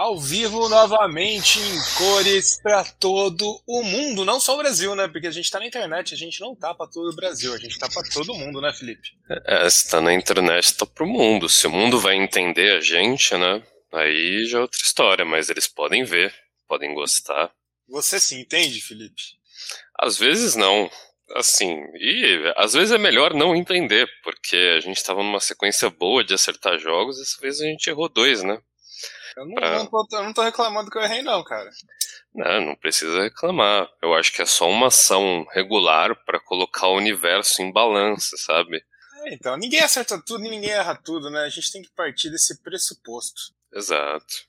Ao vivo novamente em cores para todo o mundo, não só o Brasil, né? Porque a gente tá na internet, a gente não tá para todo o Brasil, a gente tá para todo mundo, né, Felipe? É, se tá na internet, tá pro mundo. Se o mundo vai entender a gente, né? Aí já é outra história, mas eles podem ver, podem gostar. Você se entende, Felipe? Às vezes não. Assim, e às vezes é melhor não entender, porque a gente tava numa sequência boa de acertar jogos, e dessa vez a gente errou dois, né? Eu não, pra... não, tô, eu não tô reclamando que eu errei, não, cara. Não, não precisa reclamar. Eu acho que é só uma ação regular para colocar o universo em balanço, sabe? É, então, ninguém acerta tudo e ninguém erra tudo, né? A gente tem que partir desse pressuposto. Exato.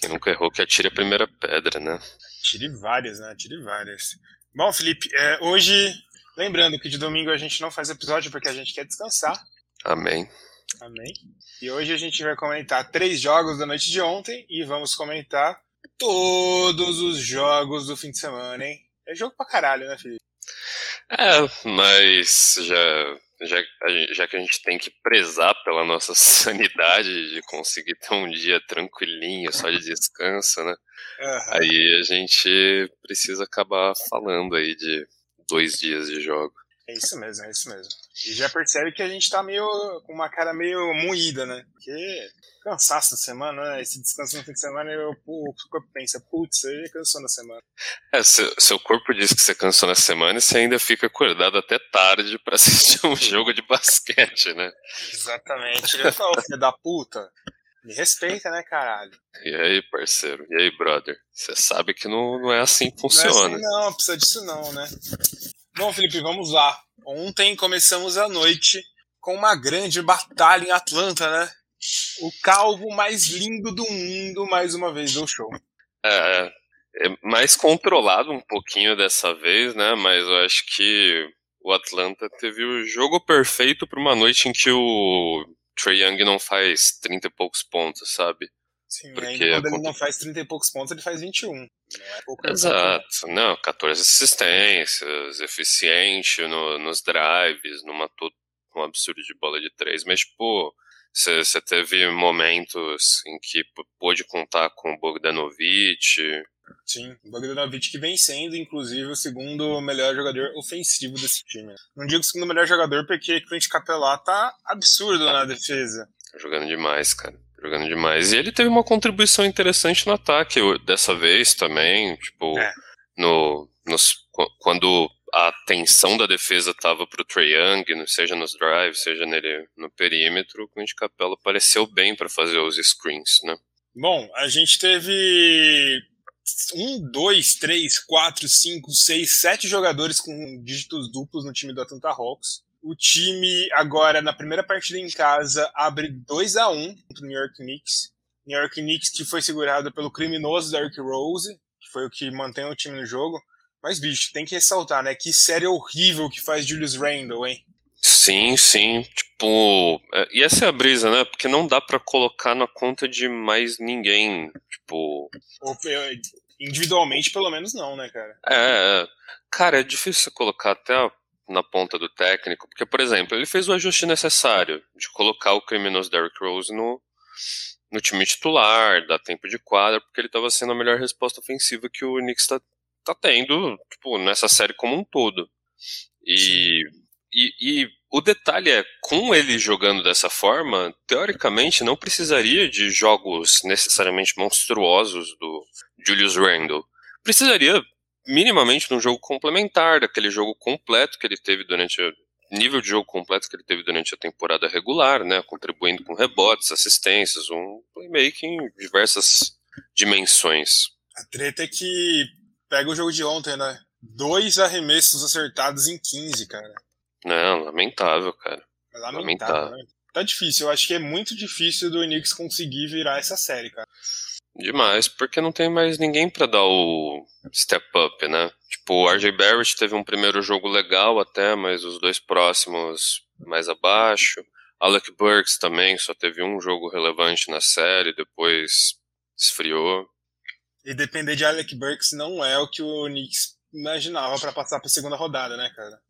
Quem nunca errou que atire a primeira pedra, né? Tire várias, né? Tire várias. Bom, Felipe, é, hoje, lembrando que de domingo a gente não faz episódio porque a gente quer descansar. Amém. Amém. E hoje a gente vai comentar três jogos da noite de ontem e vamos comentar todos os jogos do fim de semana, hein? É jogo pra caralho, né, Felipe? É, mas já, já, já que a gente tem que prezar pela nossa sanidade de conseguir ter um dia tranquilinho, só de descanso, né? Uhum. Aí a gente precisa acabar falando aí de dois dias de jogo. É isso mesmo, é isso mesmo. E já percebe que a gente tá meio com uma cara meio moída, né? Porque cansaço na semana, né? Esse descanso no fim de semana, eu, o corpo pensa, putz, você cansou na semana. É, seu, seu corpo diz que você cansou na semana e você ainda fica acordado até tarde para assistir um jogo de basquete, né? Exatamente. Eu falo, filho da puta, me respeita, né, caralho? E aí, parceiro? E aí, brother? Você sabe que não, não é assim que funciona. Não, é assim, não, precisa disso não, né? Bom, Felipe, vamos lá. Ontem começamos a noite com uma grande batalha em Atlanta, né? O calvo mais lindo do mundo, mais uma vez, deu show. É, é mais controlado um pouquinho dessa vez, né? Mas eu acho que o Atlanta teve o jogo perfeito para uma noite em que o Trey Young não faz 30 e poucos pontos, sabe? Sim, Porque quando ele não faz 30 e poucos pontos, ele faz 21. Não é pouco Exato. Não, 14 assistências, eficiente no, nos drives, numa um absurdo de bola de três. Mas, tipo, você teve momentos em que pôde contar com o Bogdanovic. Sim, o Bogdanovic que vem sendo, inclusive, o segundo melhor jogador ofensivo desse time. Não digo o segundo melhor jogador porque Clint Capelá tá absurdo na defesa. Tá jogando demais, cara jogando demais. E ele teve uma contribuição interessante no ataque dessa vez também, tipo, é. no, nos, quando a atenção da defesa estava pro Trae Young, seja nos drives, seja nele no perímetro, o Clint Capela apareceu bem para fazer os screens, né? Bom, a gente teve um, dois, três, quatro, cinco, seis, sete jogadores com dígitos duplos no time do Atlanta Hawks. O time agora, na primeira partida em casa, abre 2 a 1 contra o New York Knicks. New York Knicks que foi segurado pelo criminoso Derrick Rose, que foi o que mantém o time no jogo. Mas, bicho, tem que ressaltar, né? Que série horrível que faz Julius Randle, hein? Sim, sim. Tipo, é, e essa é a brisa, né? Porque não dá para colocar na conta de mais ninguém. Tipo. Individualmente, pelo menos, não, né, cara? É. é. Cara, é difícil colocar até na ponta do técnico, porque, por exemplo, ele fez o ajuste necessário de colocar o criminoso Derrick Rose no, no time titular, dar tempo de quadra, porque ele estava sendo a melhor resposta ofensiva que o Knicks está tá tendo tipo, nessa série como um todo. E, e, e, o detalhe é, com ele jogando dessa forma, teoricamente não precisaria de jogos necessariamente monstruosos do Julius Randle. Precisaria minimamente num jogo complementar, daquele jogo completo que ele teve durante o nível de jogo completo que ele teve durante a temporada regular, né, contribuindo com rebotes, assistências, um playmaking em diversas dimensões. A treta é que pega o jogo de ontem, né? Dois arremessos acertados em 15, cara. Não, lamentável, cara. É lamentável, lamentável. Né? Tá difícil, eu acho que é muito difícil do Knicks conseguir virar essa série, cara. Demais, porque não tem mais ninguém para dar o step up, né? Tipo, o RJ Barrett teve um primeiro jogo legal até, mas os dois próximos mais abaixo. Alec Burks também só teve um jogo relevante na série, depois esfriou. E depender de Alec Burks não é o que o Knicks imaginava para passar para segunda rodada, né, cara?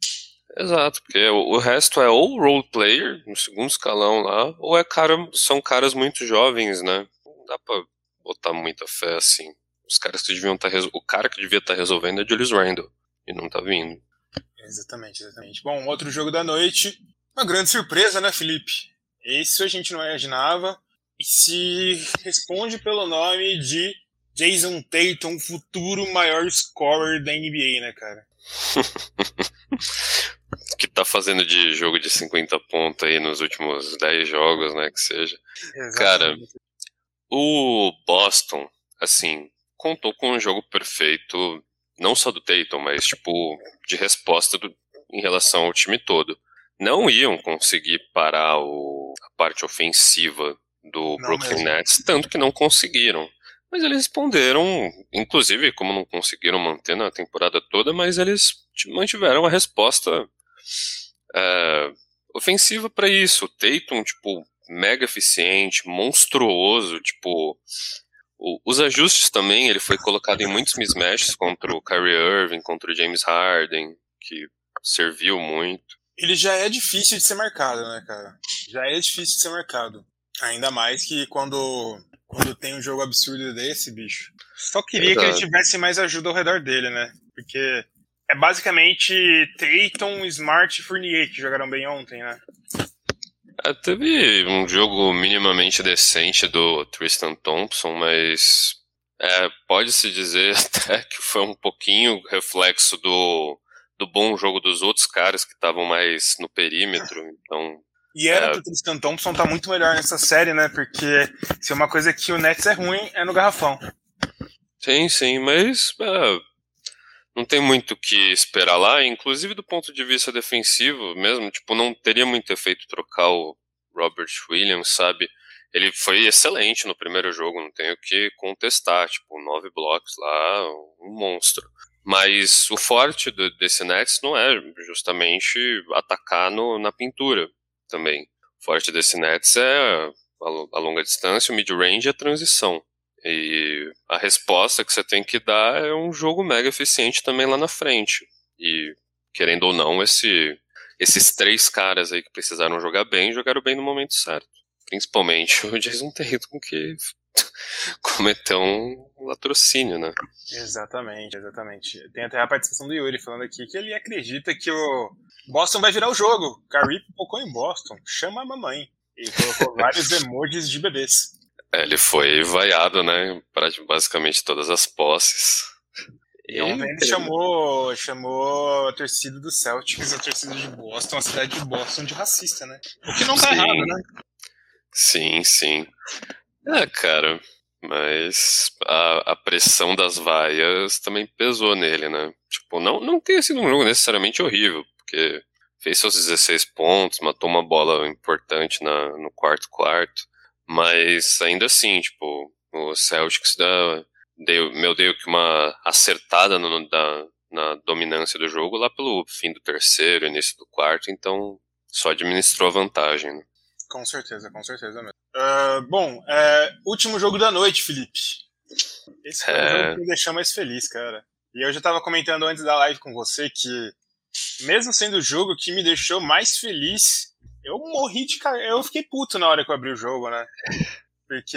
Exato, porque o resto é ou role player, no segundo escalão lá, ou é cara, são caras muito jovens, né? Não dá pra botar muita fé assim. Os caras que deviam estar tá O cara que devia estar tá resolvendo é Julius Randle. E não tá vindo. Exatamente, exatamente. Bom, outro jogo da noite. Uma grande surpresa, né, Felipe? Esse a gente não imaginava. E se responde pelo nome de Jason Tatum, futuro maior scorer da NBA, né, cara? que tá fazendo de jogo de 50 pontos aí nos últimos 10 jogos, né, que seja. Exatamente. Cara, o Boston, assim, contou com um jogo perfeito, não só do Tatum, mas, tipo, de resposta do, em relação ao time todo. Não iam conseguir parar o, a parte ofensiva do não Brooklyn mesmo. Nets, tanto que não conseguiram. Mas eles responderam, inclusive, como não conseguiram manter na temporada toda, mas eles mantiveram a resposta é, ofensiva para isso. O Tatum, tipo, mega eficiente, monstruoso, tipo. O, os ajustes também, ele foi colocado em muitos mismatches contra o Kyrie Irving, contra o James Harden, que serviu muito. Ele já é difícil de ser marcado, né, cara? Já é difícil de ser marcado. Ainda mais que quando, quando tem um jogo absurdo desse, bicho. Só queria Exato. que ele tivesse mais ajuda ao redor dele, né? Porque é basicamente Tatum, Smart e Fournier que jogaram bem ontem, né? É, teve um jogo minimamente decente do Tristan Thompson, mas é, pode-se dizer até que foi um pouquinho reflexo do, do bom jogo dos outros caras que estavam mais no perímetro, então... E era é... pro Tristan Thompson tá muito melhor nessa série, né? Porque se é uma coisa que o Nets é ruim, é no garrafão. Sim, sim, mas é, não tem muito o que esperar lá, inclusive do ponto de vista defensivo mesmo, tipo, não teria muito efeito trocar o Robert Williams, sabe? Ele foi excelente no primeiro jogo, não tenho o que contestar, tipo, nove blocos lá, um monstro. Mas o forte do, desse Nets não é justamente atacar no, na pintura também. O forte desse Nets é a, a longa distância, o mid-range e a transição. E a resposta que você tem que dar é um jogo mega eficiente também lá na frente. E, querendo ou não, esse, esses três caras aí que precisaram jogar bem, jogaram bem no momento certo. Principalmente o Jason Tatum, que cometeu um latrocínio, né? Exatamente, exatamente. Tem até a participação do Yuri falando aqui que ele acredita que o Boston vai virar o jogo. Curry pipocou em Boston, chama a mamãe. E colocou vários emojis de bebês. É, ele foi vaiado, né? Basicamente todas as posses. E ontem ele chamou, chamou a torcida do Celtics, a torcida de Boston, a cidade de Boston, de racista, né? O que não tá sim. errado, né? Sim, sim. É, cara, mas a, a pressão das vaias também pesou nele, né? Tipo, não, não tenha sido um jogo necessariamente horrível, porque fez seus 16 pontos, matou uma bola importante na, no quarto quarto. Mas ainda assim, tipo, o Celtics dá, deu, meu deu que uma acertada no, da, na dominância do jogo lá pelo fim do terceiro, início do quarto, então só administrou a vantagem. Né? Com certeza, com certeza mesmo. Uh, bom, é, último jogo da noite, Felipe. Esse foi é... o jogo que me deixou mais feliz, cara. E eu já tava comentando antes da live com você que, mesmo sendo o jogo que me deixou mais feliz, eu morri de cara. Eu fiquei puto na hora que eu abri o jogo, né? Porque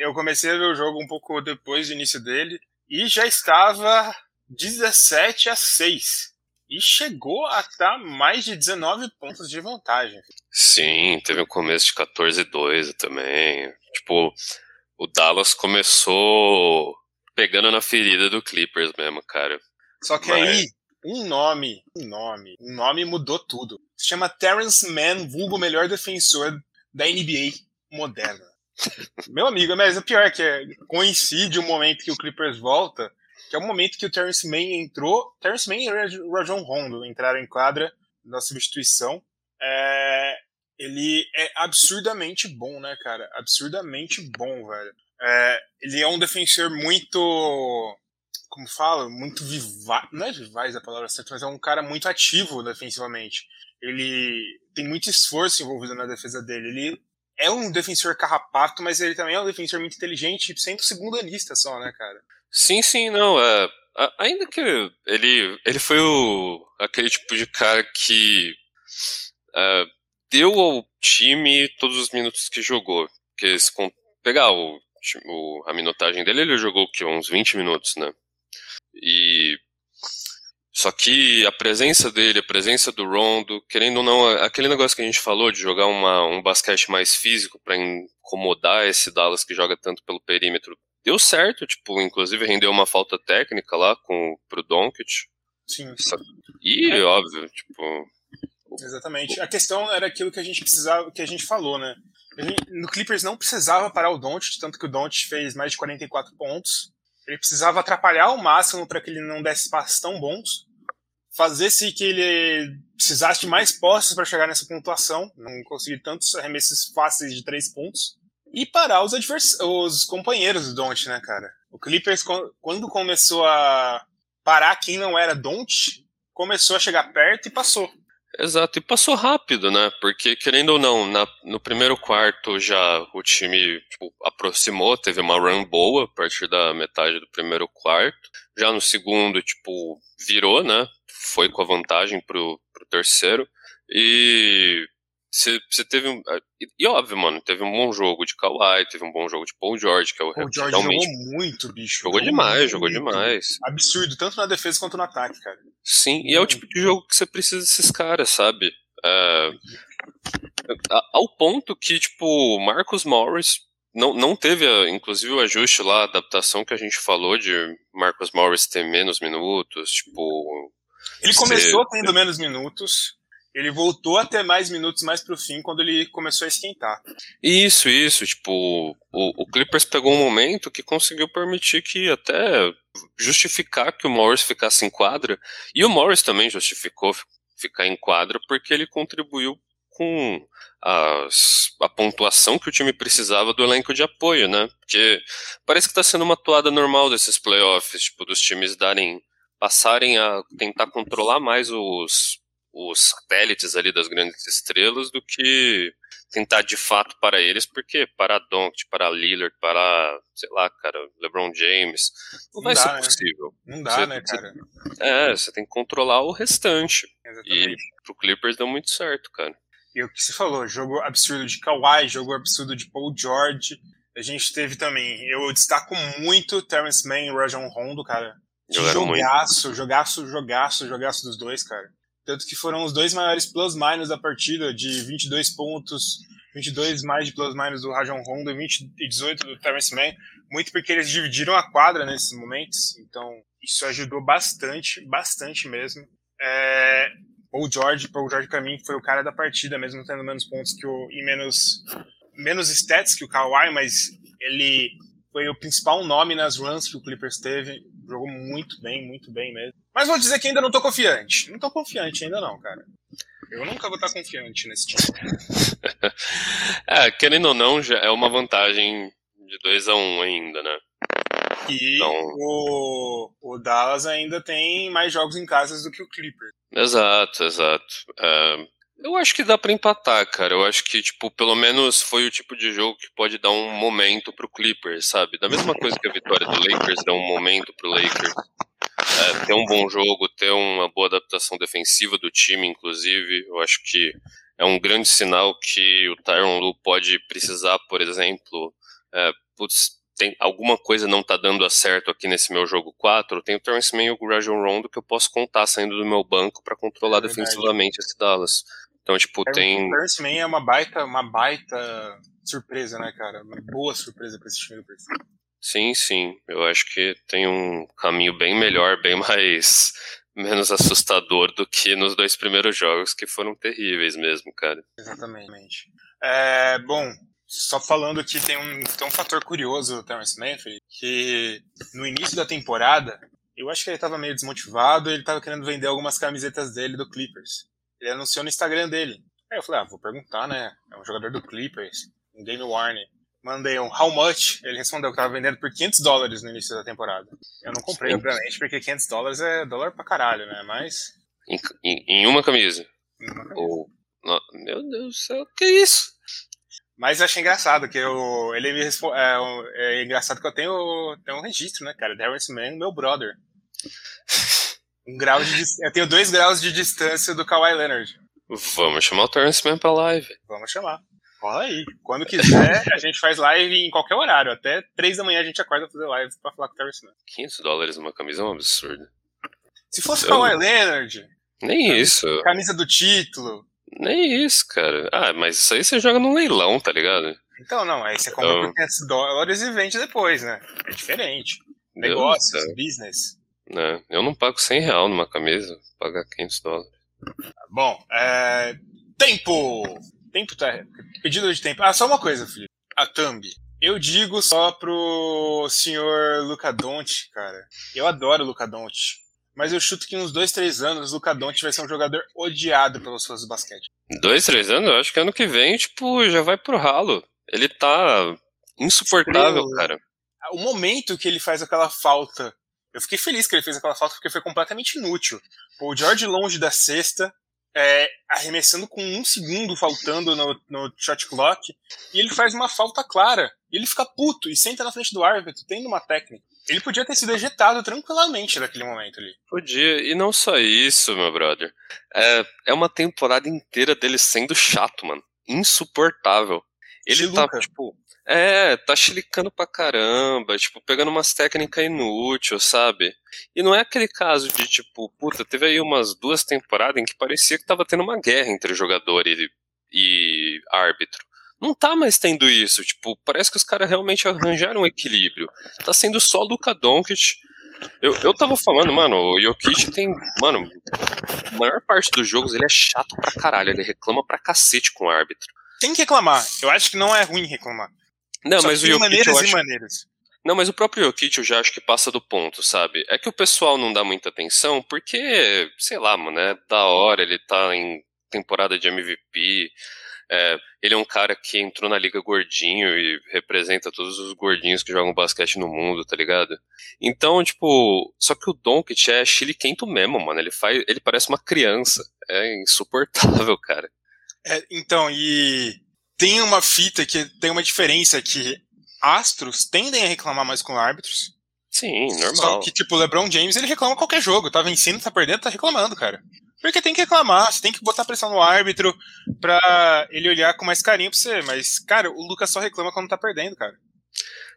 eu comecei a ver o jogo um pouco depois do início dele e já estava 17 a 6. E chegou a estar mais de 19 pontos de vantagem. Sim, teve um começo de 14 2 também. Tipo, o Dallas começou pegando na ferida do Clippers mesmo, cara. Só que Mas... aí, um nome, um nome, um nome mudou tudo se chama Terrence Mann, vulgo melhor defensor da NBA moderna. Meu amigo, mas o pior é que é, coincide o momento que o Clippers volta, que é o momento que o Terrence Mann entrou. Terrence Mann e o Rajon Rondo entraram em quadra na substituição. É, ele é absurdamente bom, né, cara? Absurdamente bom, velho. É, ele é um defensor muito. Como fala? Muito vivaz. Não é vivaz a palavra certa, mas é um cara muito ativo defensivamente ele tem muito esforço envolvido na defesa dele. Ele é um defensor carrapato, mas ele também é um defensor muito inteligente, sempre segundo anista só, né, cara? Sim, sim, não. É, ainda que ele, ele foi o, aquele tipo de cara que é, deu ao time todos os minutos que jogou. Porque se pegar o, a minutagem dele, ele jogou que uns 20 minutos, né? E só que a presença dele, a presença do Rondo, querendo ou não, aquele negócio que a gente falou de jogar uma, um basquete mais físico para incomodar esse Dallas que joga tanto pelo perímetro, deu certo, tipo, inclusive rendeu uma falta técnica lá com pro Doncic. Sim. E é. óbvio, tipo, Exatamente. A questão era aquilo que a gente precisava, que a gente falou, né? no Clippers não precisava parar o Doncic, tanto que o Doncic fez mais de 44 pontos. Ele precisava atrapalhar ao máximo para que ele não desse passos tão bons, fazer-se que ele precisasse de mais posses para chegar nessa pontuação, não conseguir tantos arremessos fáceis de três pontos, e parar os, os companheiros do Doncic, né, cara? O Clippers, quando começou a parar quem não era Doncic, começou a chegar perto e passou. Exato, e passou rápido, né? Porque, querendo ou não, na, no primeiro quarto já o time tipo, aproximou, teve uma run boa a partir da metade do primeiro quarto. Já no segundo, tipo, virou, né? Foi com a vantagem pro, pro terceiro. E você teve um. Ah, e, óbvio, mano, teve um bom jogo de Kawhi, teve um bom jogo de Paul George, que é o Paul George realmente... jogou muito, bicho. Jogou, jogou demais, muito. jogou demais. Absurdo, tanto na defesa quanto no ataque, cara. Sim, e é o tipo de jogo que você precisa desses caras, sabe? É... Ao ponto que, tipo, Marcus Morris não, não teve, inclusive, o ajuste lá, a adaptação que a gente falou de Marcus Morris ter menos minutos, tipo. Ele começou tendo menos minutos, ele voltou a ter mais minutos mais pro fim quando ele começou a esquentar. Isso, isso. Tipo, o, o Clippers pegou um momento que conseguiu permitir que até justificar que o Morris ficasse em quadra. E o Morris também justificou ficar em quadra porque ele contribuiu com as, a pontuação que o time precisava do elenco de apoio, né? Porque parece que está sendo uma toada normal desses playoffs, tipo, dos times darem passarem a tentar controlar mais os os satélites ali das grandes estrelas do que tentar de fato para eles, porque para Doncic, para Lillard, para, sei lá, cara, LeBron James, não, não vai dá, ser né? possível. Não dá, você, né, cara? Você, é, você tem que controlar o restante. Exatamente. E pro Clippers deu muito certo, cara. E o que você falou, jogo absurdo de Kawhi, jogo absurdo de Paul George. A gente teve também, eu destaco muito Terrence Mann e Rajon Rondo, cara. Jogaram jogaço, muito. jogaço, jogaço, jogaço dos dois, cara. Tanto que foram os dois maiores plus-minus da partida, de 22 pontos, 22 mais de plus-minus do Rajon Rondo e 20 e 18 do Terrence Mann, muito porque eles dividiram a quadra nesses momentos, então isso ajudou bastante, bastante mesmo. É, Paul George, Paul George pra mim foi o cara da partida, mesmo tendo menos pontos que o, e menos, menos stats que o Kawhi, mas ele foi o principal nome nas runs que o Clippers teve, jogou muito bem, muito bem mesmo. Mas vou dizer que ainda não tô confiante. Não tô confiante ainda não, cara. Eu nunca vou estar confiante nesse time. é, querendo ou não, já é uma vantagem de 2 a 1 um ainda, né? E então... o, o Dallas ainda tem mais jogos em casa do que o Clippers. Exato, exato. É, eu acho que dá para empatar, cara. Eu acho que, tipo, pelo menos foi o tipo de jogo que pode dar um momento pro Clippers, sabe? Da mesma coisa que a vitória do Lakers dá um momento pro Lakers. Ter um bom jogo, ter uma boa adaptação defensiva do time, inclusive. Eu acho que é um grande sinal que o Tyron Lu pode precisar, por exemplo. É, putz, tem, alguma coisa não tá dando certo aqui nesse meu jogo 4, tem o Terrence Mann e o Rajon Rondo que eu posso contar saindo do meu banco para controlar é defensivamente esse Dallas. Então, tipo, tem. O Terrence Mann é uma baita, uma baita surpresa, né, cara? Uma boa surpresa pra esse time do Percy. Sim, sim. Eu acho que tem um caminho bem melhor, bem mais. menos assustador do que nos dois primeiros jogos, que foram terríveis mesmo, cara. Exatamente. É, bom, só falando que tem um, tem um fator curioso do Terrence Mann, que no início da temporada, eu acho que ele estava meio desmotivado, ele estava querendo vender algumas camisetas dele do Clippers. Ele anunciou no Instagram dele. Aí eu falei, ah, vou perguntar, né? É um jogador do Clippers, um Game Warner. Mandei um how much? Ele respondeu que tava vendendo por 500 dólares no início da temporada. Eu não comprei, obviamente, porque 500 dólares é dólar pra caralho, né? Mas. Em, em, em uma camisa. Em uma camisa. Oh, meu Deus do céu, que isso? Mas eu achei engraçado que eu, ele me responde, é, é, engraçado que eu tenho, tenho um registro, né, cara? Terrence Mann, meu brother. Um grau de eu tenho dois graus de distância do Kawhi Leonard. Vamos chamar o Terrence Mann pra live. Vamos chamar. Cola aí. Quando quiser, a gente faz live em qualquer horário. Até 3 da manhã a gente acorda pra fazer live pra falar com o Terrence Mann. 500 dólares numa camisa é um absurdo. Se fosse eu... Kawhi Leonard. Nem camisa, isso. Camisa do título. Nem isso, cara. Ah, mas isso aí você joga no leilão, tá ligado? Então, não. Aí você compra então... por 500 dólares e vende depois, né? É diferente. Negócios, Deus, business. É, eu não pago 100 real numa camisa, pagar 500 dólares. Bom, é... tempo! Tempo tá. Pedido de tempo. Ah, só uma coisa, Felipe. A thumb. Eu digo só pro senhor Luca Donte, cara. Eu adoro o Luca Donte. Mas eu chuto que em uns dois, três anos o Luca Donte vai ser um jogador odiado pelos fãs do basquete. Dois, três anos? Eu acho que ano que vem, tipo, já vai pro ralo. Ele tá insuportável, Estrela. cara. O momento que ele faz aquela falta. Eu fiquei feliz que ele fez aquela falta porque foi completamente inútil. O George longe da cesta, é, arremessando com um segundo faltando no, no shot clock, e ele faz uma falta clara. E ele fica puto e senta na frente do árbitro, tendo uma técnica. Ele podia ter sido ejetado tranquilamente naquele momento ali. Podia, e não só isso, meu brother. É, é uma temporada inteira dele sendo chato, mano. Insuportável. Ele tá, tipo, é, tá chilicando pra caramba, tipo, pegando umas técnicas inúteis, sabe? E não é aquele caso de, tipo, puta, teve aí umas duas temporadas em que parecia que tava tendo uma guerra entre jogador e, e árbitro. Não tá mais tendo isso, tipo, parece que os caras realmente arranjaram um equilíbrio. Tá sendo só Luka Doncic. Eu, eu tava falando, mano, o Jokic tem, mano, a maior parte dos jogos ele é chato pra caralho, ele reclama pra cacete com o árbitro. Tem que reclamar, eu acho que não é ruim reclamar. Não, Só mas o Jokic, maneiras acho... e maneiras. Não, mas o próprio Jokic eu já acho que passa do ponto, sabe? É que o pessoal não dá muita atenção porque, sei lá, mano, é da hora, ele tá em temporada de MVP. É, ele é um cara que entrou na liga gordinho e representa todos os gordinhos que jogam basquete no mundo, tá ligado? Então, tipo, só que o Doncic é chiliquento mesmo, mano. Ele faz, ele parece uma criança. É insuportável, cara. É, então, e tem uma fita que tem uma diferença que astros tendem a reclamar mais com árbitros. Sim, normal. Só que, tipo, o LeBron James, ele reclama qualquer jogo. Tá vencendo, tá perdendo, tá reclamando, cara. Porque tem que reclamar, você tem que botar pressão no árbitro pra ele olhar com mais carinho pra você. Mas, cara, o Lucas só reclama quando tá perdendo, cara.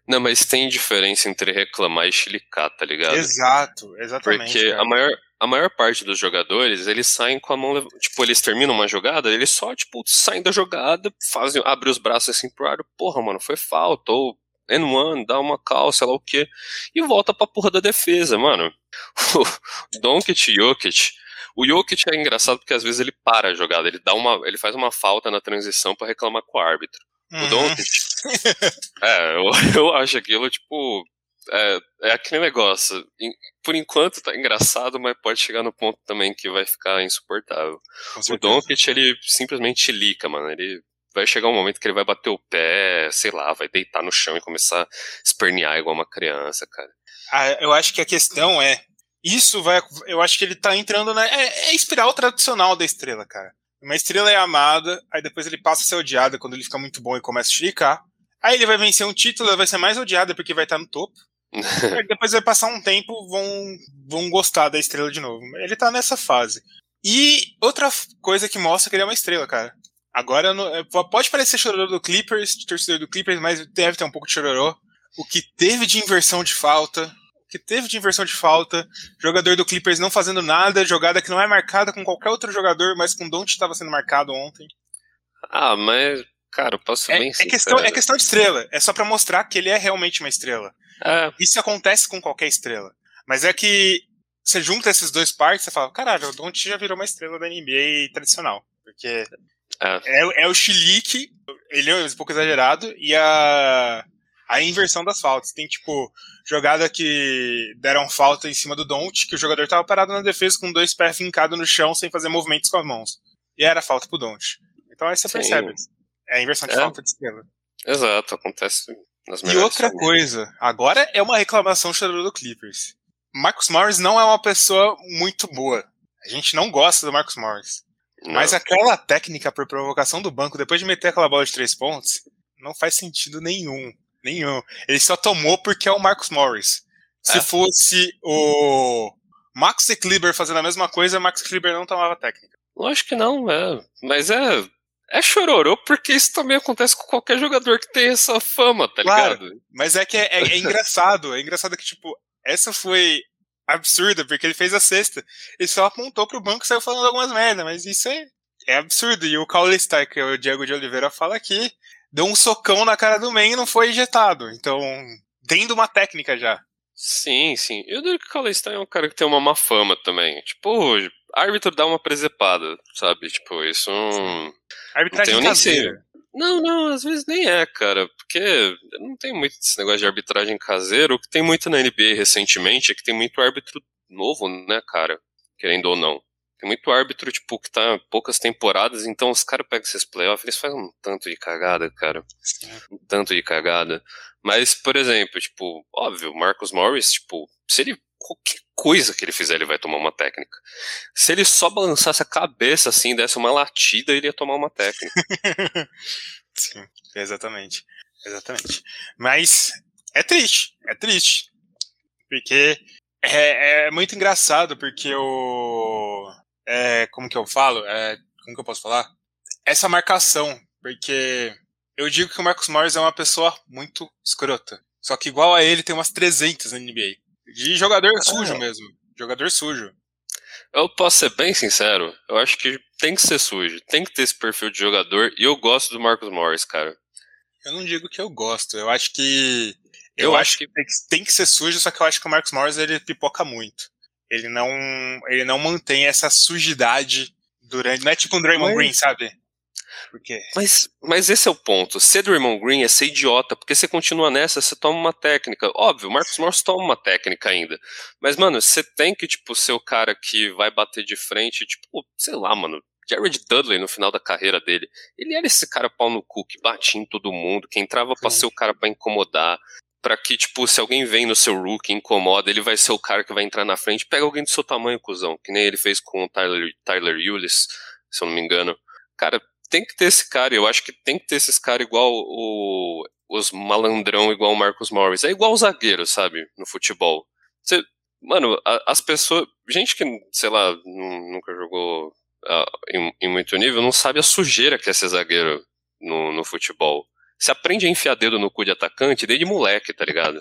Não, mas tem diferença entre reclamar e chilicar, tá ligado? Exato, exatamente. Porque cara. a maior, a maior parte dos jogadores, eles saem com a mão. Tipo, eles terminam uma jogada, eles só, tipo, saem da jogada, fazem, abrem os braços assim pro ar, porra, mano, foi falta, ou N1, dá uma calça, sei lá o quê, e volta pra porra da defesa, mano. O Doncic Jokic. O Jokic é engraçado porque às vezes ele para a jogada, ele dá uma, ele faz uma falta na transição para reclamar com o árbitro. Uhum. O Doncic, é, eu, eu acho aquilo tipo é, é aquele negócio. Por enquanto tá engraçado, mas pode chegar no ponto também que vai ficar insuportável. O Doncic, ele simplesmente lica, mano. Ele vai chegar um momento que ele vai bater o pé, sei lá, vai deitar no chão e começar a espernear igual uma criança, cara. Ah, eu acho que a questão é. Isso vai. Eu acho que ele tá entrando na. É, é a espiral tradicional da estrela, cara. Uma estrela é amada, aí depois ele passa a ser odiada quando ele fica muito bom e começa a chilicar. Aí ele vai vencer um título, vai ser mais odiado porque vai estar no topo. depois vai passar um tempo, vão, vão gostar da estrela de novo. Ele tá nessa fase. E outra coisa que mostra que ele é uma estrela, cara. Agora, é, pode parecer chororô do Clippers, torcedor do Clippers, mas deve ter um pouco de chororô. O que teve de inversão de falta, o que teve de inversão de falta, jogador do Clippers não fazendo nada, jogada que não é marcada com qualquer outro jogador, mas com Don't estava sendo marcado ontem. Ah, mas, cara, eu posso é, bem é questão, é questão de estrela. É só para mostrar que ele é realmente uma estrela. É. Isso acontece com qualquer estrela. Mas é que você junta esses dois partes, você fala, caralho, o Don't já virou uma estrela da NBA tradicional. Porque é, é, é o chilique, ele é um pouco exagerado, e a, a inversão das faltas. Tem, tipo, jogada que deram falta em cima do Don't, que o jogador tava parado na defesa com dois pés fincados no chão sem fazer movimentos com as mãos. E era falta pro Don't. Então aí você Sim. percebe. É a inversão de é. falta de estrela. Exato, acontece e outra coisa, agora é uma reclamação chorando do Clippers. Marcus Morris não é uma pessoa muito boa. A gente não gosta do Marcus Morris. Não. Mas aquela técnica por provocação do banco, depois de meter aquela bola de três pontos, não faz sentido nenhum. Nenhum. Ele só tomou porque é o Marcus Morris. Se é. fosse o Max Kleber fazendo a mesma coisa, Max Kleber não tomava técnica. Lógico que não, é. Mas é. É chororô porque isso também acontece com qualquer jogador que tem essa fama, tá claro, ligado? Mas é que é, é, é engraçado. É engraçado que, tipo, essa foi absurda, porque ele fez a sexta. Ele só apontou pro banco e saiu falando algumas merda, mas isso é, é absurdo. E o Caulista, que é o Diego de Oliveira, fala aqui, deu um socão na cara do Man e não foi injetado. Então, tendo uma técnica já. Sim, sim. Eu digo que o Caulista é um cara que tem uma má fama também. Tipo, árbitro dá uma presepada, sabe? Tipo, isso. Arbitragem não caseira. Não, não, às vezes nem é, cara, porque não tem muito esse negócio de arbitragem caseira. O que tem muito na NBA recentemente é que tem muito árbitro novo, né, cara? Querendo ou não. Tem muito árbitro, tipo, que tá poucas temporadas, então os caras pegam esses playoffs, eles fazem um tanto de cagada, cara. Um tanto de cagada. Mas, por exemplo, tipo, óbvio, Marcos Morris, tipo, se ele qualquer coisa que ele fizer, ele vai tomar uma técnica. Se ele só balançasse a cabeça assim, desse uma latida, ele ia tomar uma técnica. Sim, exatamente. Exatamente. Mas é triste, é triste. Porque é, é muito engraçado, porque o. É, como que eu falo? É, como que eu posso falar? Essa marcação, porque eu digo que o Marcos Morris é uma pessoa muito escrota. Só que igual a ele tem umas 300 na NBA. De jogador ah, sujo mesmo. Jogador sujo. Eu posso ser bem sincero, eu acho que tem que ser sujo, tem que ter esse perfil de jogador, e eu gosto do Marcos Morris, cara. Eu não digo que eu gosto, eu acho que. Eu, eu acho que tem, que tem que ser sujo, só que eu acho que o Marcos Morris ele pipoca muito. Ele não, ele não mantém essa sujidade durante. Não é tipo um Draymond Mas... Green, sabe? Porque... Mas, mas esse é o ponto. Ser Draymond Green é ser idiota, porque você continua nessa, você toma uma técnica. Óbvio, o Marcos Morris toma uma técnica ainda. Mas, mano, você tem que, tipo, ser o cara que vai bater de frente, tipo, sei lá, mano. Jared Dudley no final da carreira dele, ele era esse cara pau no cu que batia em todo mundo, que entrava pra ser o cara para incomodar, para que, tipo, se alguém vem no seu rook e incomoda, ele vai ser o cara que vai entrar na frente, pega alguém do seu tamanho, cuzão, que nem ele fez com o Tyler, Tyler Eulis, se eu não me engano. Cara, tem que ter esse cara, eu acho que tem que ter esses caras igual o, os malandrão, igual o Marcos Morris. É igual o zagueiro, sabe, no futebol. Você, mano, a, as pessoas. Gente que, sei lá, nunca jogou uh, em, em, muito nível, não sabe a sujeira que é ser zagueiro no, no futebol. Você aprende a enfiar dedo no cu de atacante desde moleque, tá ligado?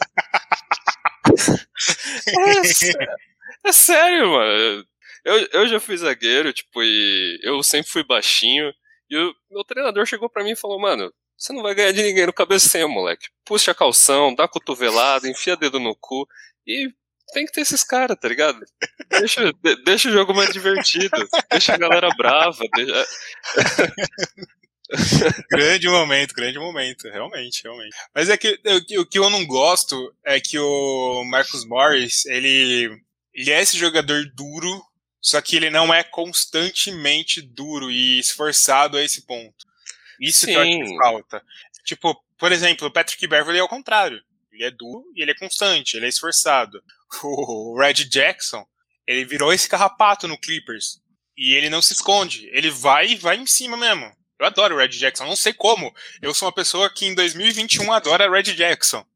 é, é, sério, mano. Eu, eu já fui zagueiro, tipo, e eu sempre fui baixinho. E o meu treinador chegou para mim e falou: Mano, você não vai ganhar de ninguém no cabeceio, moleque. Puxa a calção, dá cotovelada, enfia dedo no cu. E tem que ter esses caras, tá ligado? Deixa, deixa o jogo mais divertido. Deixa a galera brava. Deixa... grande momento, grande momento, realmente, realmente. Mas é que o que eu não gosto é que o Marcus Morris, ele, ele é esse jogador duro só que ele não é constantemente duro e esforçado a esse ponto. Isso Sim. que eu acho que falta. Tipo, por exemplo, o Patrick Beverly é o contrário. Ele é duro e ele é constante, ele é esforçado. O Red Jackson, ele virou esse carrapato no Clippers. E ele não se esconde. Ele vai e vai em cima mesmo. Eu adoro o Red Jackson, não sei como. Eu sou uma pessoa que em 2021 adora Red Jackson.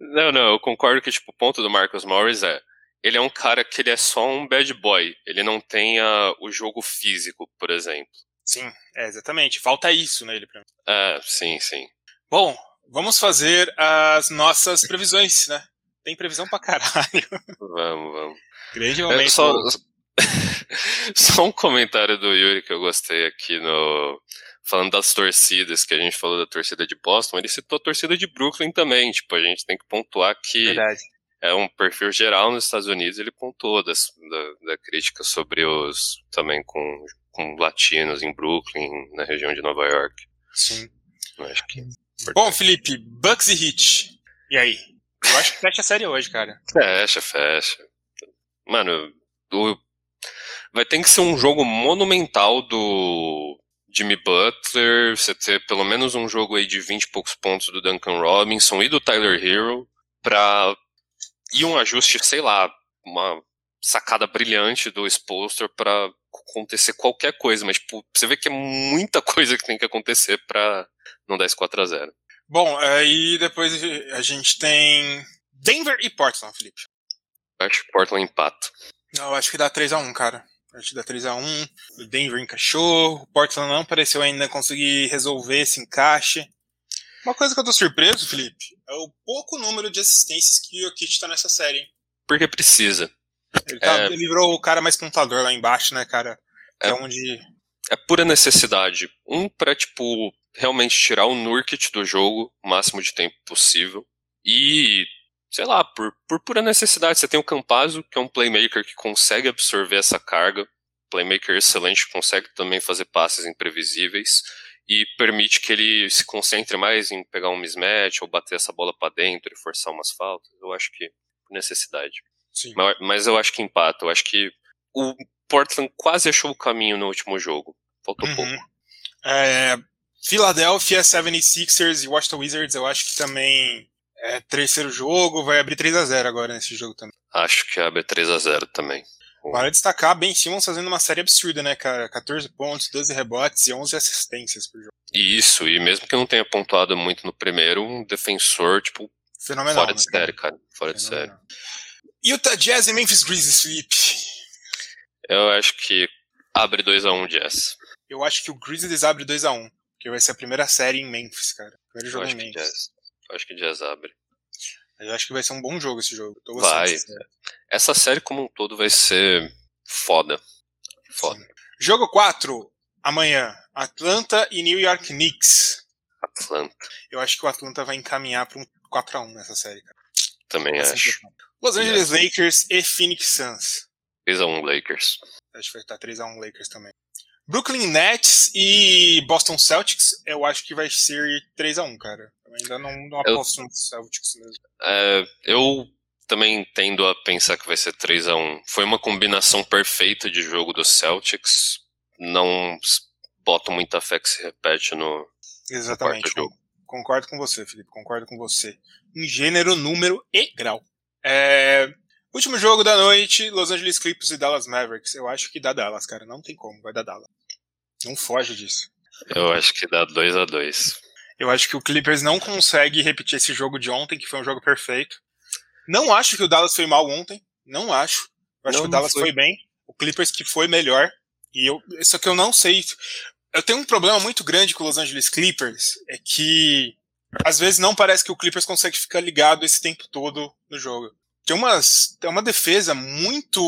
Não, não, eu concordo que tipo, o ponto do Marcus Morris é ele é um cara que ele é só um bad boy. Ele não tem uh, o jogo físico, por exemplo. Sim, é, exatamente. Falta isso nele pra mim. É, sim, sim. Bom, vamos fazer as nossas previsões, né? Tem previsão pra caralho. Vamos, vamos. Grande momento. É, só, só um comentário do Yuri que eu gostei aqui no. Falando das torcidas, que a gente falou da torcida de Boston, ele citou a torcida de Brooklyn também. Tipo, a gente tem que pontuar que Verdade é um perfil geral nos Estados Unidos, ele pontuou das, da, da crítica sobre os também com, com latinos em Brooklyn, na região de Nova York. Sim. acho que é Bom, Felipe, Bucks e Hit. E aí? Eu acho que fecha a série hoje, cara. Fecha, fecha. Mano, o, vai ter que ser um jogo monumental do Jimmy Butler, você ter pelo menos um jogo aí de 20 e poucos pontos do Duncan Robinson e do Tyler Hero pra e um ajuste, sei lá, uma sacada brilhante do exposter para acontecer qualquer coisa, mas tipo, você vê que é muita coisa que tem que acontecer para não dar esse 4 a 0 Bom, aí depois a gente tem Denver e Portland, Felipe. Acho que Portland empata. Eu acho que dá 3 a 1 cara. partida 3x1. O Denver encaixou. O Portland não pareceu ainda conseguir resolver esse encaixe. Uma coisa que eu tô surpreso, Felipe, é o pouco número de assistências que o Jokic tá nessa série. Porque precisa. Ele, tá, é... ele virou o cara mais pontador lá embaixo, né, cara? É, é onde. É pura necessidade. Um pra, tipo, realmente tirar o Nurkit do jogo o máximo de tempo possível. E, sei lá, por, por pura necessidade. Você tem o Campazzo, que é um playmaker que consegue absorver essa carga. Playmaker excelente, consegue também fazer passes imprevisíveis e permite que ele se concentre mais em pegar um mismatch ou bater essa bola para dentro e forçar umas faltas. Eu acho que por necessidade. Sim. Mas, mas eu acho que empata. Eu acho que o Portland quase achou o caminho no último jogo. Faltou uhum. pouco. É, Philadelphia 76ers e Washington Wizards, eu acho que também é terceiro jogo, vai abrir 3 a 0 agora nesse jogo também. Acho que abre 3 a 0 também. Vale destacar Ben Simmons fazendo uma série absurda, né, cara? 14 pontos, 12 rebotes e 11 assistências por jogo. Isso, e mesmo que não tenha pontuado muito no primeiro, um defensor, tipo, Fenomenal, fora de né, série, cara. Fora Fenomenal. de série. Utah Jazz e Memphis Grizzlies, Felipe. Eu acho que abre 2x1 um, Jazz. Eu acho que o Grizzlies abre 2x1. Um, que vai ser a primeira série em Memphis, cara. Primeiro jogo em Memphis. Jazz. Eu acho que Jazz abre. Eu acho que vai ser um bom jogo esse jogo. vai. Essa série como um todo vai ser foda. Foda. Sim. Jogo 4, amanhã. Atlanta e New York Knicks. Atlanta. Eu acho que o Atlanta vai encaminhar para um 4x1 nessa série, cara. Também acho. Los Angeles Lakers e Phoenix Suns. 3x1 Lakers. Acho que vai estar 3x1 Lakers também. Brooklyn Nets e Boston Celtics, eu acho que vai ser 3x1, cara. Eu ainda não, não aposto eu, no Celtics mesmo. É, eu também tendo a pensar que vai ser 3 a 1 Foi uma combinação perfeita de jogo dos Celtics. Não boto muita fé que se repete no, Exatamente. No jogo. Concordo com você, Felipe. Concordo com você. Em gênero, número e grau. É... Último jogo da noite, Los Angeles Clippers e Dallas Mavericks. Eu acho que dá Dallas, cara. Não tem como, vai dar Dallas. Não foge disso. Eu acho que dá 2 a 2 Eu acho que o Clippers não consegue repetir esse jogo de ontem, que foi um jogo perfeito. Não acho que o Dallas foi mal ontem. Não acho. Eu acho não, que o Dallas foi. foi. bem. O Clippers que foi melhor. E eu, só que eu não sei. Eu tenho um problema muito grande com os Los Angeles Clippers. É que às vezes não parece que o Clippers consegue ficar ligado esse tempo todo no jogo. Tem, umas, tem uma defesa muito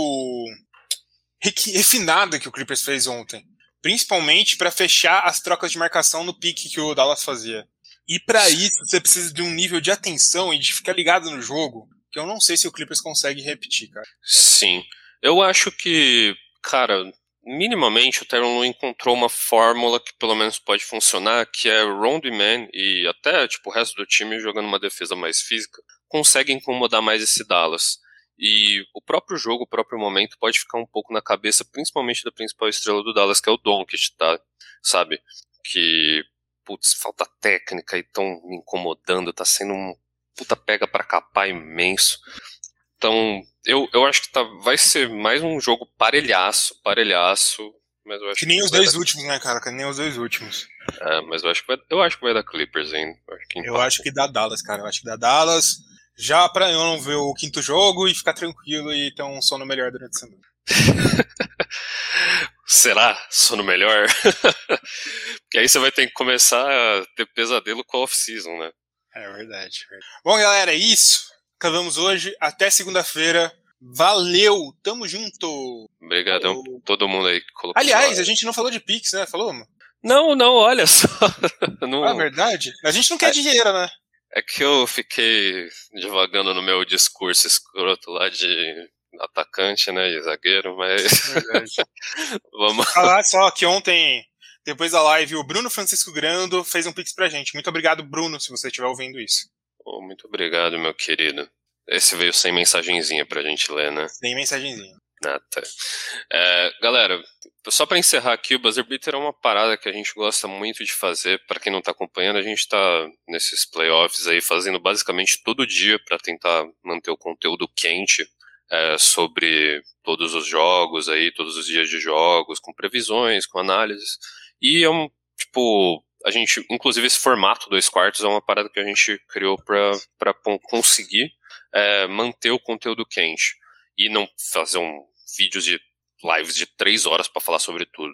refinada que o Clippers fez ontem. Principalmente para fechar as trocas de marcação no pique que o Dallas fazia. E para isso você precisa de um nível de atenção e de ficar ligado no jogo que eu não sei se o Clippers consegue repetir, cara. Sim. Eu acho que, cara, minimamente o Tyron encontrou uma fórmula que pelo menos pode funcionar, que é Round Man e até tipo, o resto do time jogando uma defesa mais física, consegue incomodar mais esse Dallas. E o próprio jogo, o próprio momento pode ficar um pouco na cabeça, principalmente da principal estrela do Dallas, que é o Doncic, tá? Sabe? Que, putz, falta técnica e tão me incomodando, tá sendo um puta pega para capar imenso. Então, eu, eu acho que tá, vai ser mais um jogo parelhaço, parelhaço. Mas eu acho que nem que os dois últimos, né, cara? Que nem os dois últimos. É, mas eu acho que vai, eu acho que vai dar Clippers ainda. Eu acho que, eu acho que dá Dallas, cara. Eu acho que dá Dallas. Já pra eu não ver o quinto jogo e ficar tranquilo e ter um sono melhor durante a semana. Será? Sono melhor? Porque aí você vai ter que começar a ter pesadelo com a off-season, né? É verdade, Bom, galera, é isso. Acabamos hoje. Até segunda-feira. Valeu, tamo junto. Obrigadão todo mundo aí que colocou. Aliás, a gente não falou de Pix, né? Falou, mano? Não, não, olha só. não... Ah, verdade? A gente não quer é, dinheiro, né? É que eu fiquei devagando no meu discurso escroto lá de atacante, né, e zagueiro, mas... Verdade. Vamos... Falar só que ontem depois da live, o Bruno Francisco Grando fez um pix pra gente. Muito obrigado, Bruno, se você estiver ouvindo isso. Oh, muito obrigado, meu querido. Esse veio sem mensagenzinha pra gente ler, né? Sem mensagenzinha. Ah, tá. É, galera, só para encerrar aqui, o Buzzer Beater é uma parada que a gente gosta muito de fazer. Para quem não tá acompanhando, a gente tá nesses playoffs aí fazendo basicamente todo dia para tentar manter o conteúdo quente é, sobre todos os jogos aí, todos os dias de jogos, com previsões, com análises. E é um, tipo, a gente, inclusive esse formato dois quartos é uma parada que a gente criou para conseguir é, manter o conteúdo quente e não fazer um vídeos de lives de três horas para falar sobre tudo.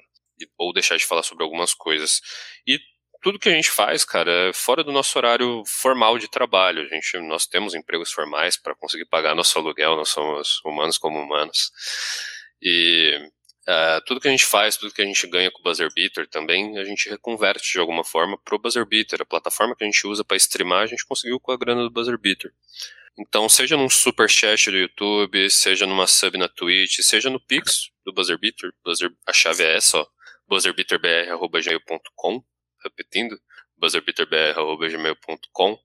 Ou deixar de falar sobre algumas coisas. E tudo que a gente faz, cara, é fora do nosso horário formal de trabalho. A gente, nós temos empregos formais para conseguir pagar nosso aluguel, nós somos humanos como humanos. E uh, tudo que a gente faz, tudo que a gente ganha com o Buzzer Beater também, a gente reconverte de alguma forma para o Buzzer Beater. A plataforma que a gente usa para streamar, a gente conseguiu com a grana do Buzzer Beater. Então, seja num super chat do YouTube, seja numa sub na Twitch, seja no Pix do Buzzer Beater, Buzzer, a chave é essa, ó, buzzerbeaterbr.gmail.com, repetindo, buzzerbeaterbr.gmail.com. Uh,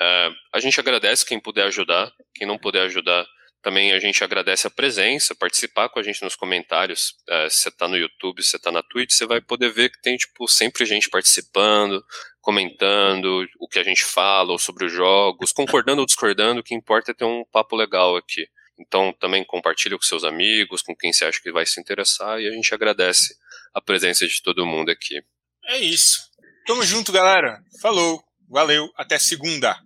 é, a gente agradece quem puder ajudar, quem não puder ajudar, também a gente agradece a presença, participar com a gente nos comentários. É, se você está no YouTube, se você está na Twitch, você vai poder ver que tem tipo sempre gente participando, comentando o que a gente fala ou sobre os jogos, concordando ou discordando. O que importa é ter um papo legal aqui. Então também compartilha com seus amigos, com quem você acha que vai se interessar e a gente agradece a presença de todo mundo aqui. É isso. Tamo junto, galera. Falou. Valeu. Até segunda.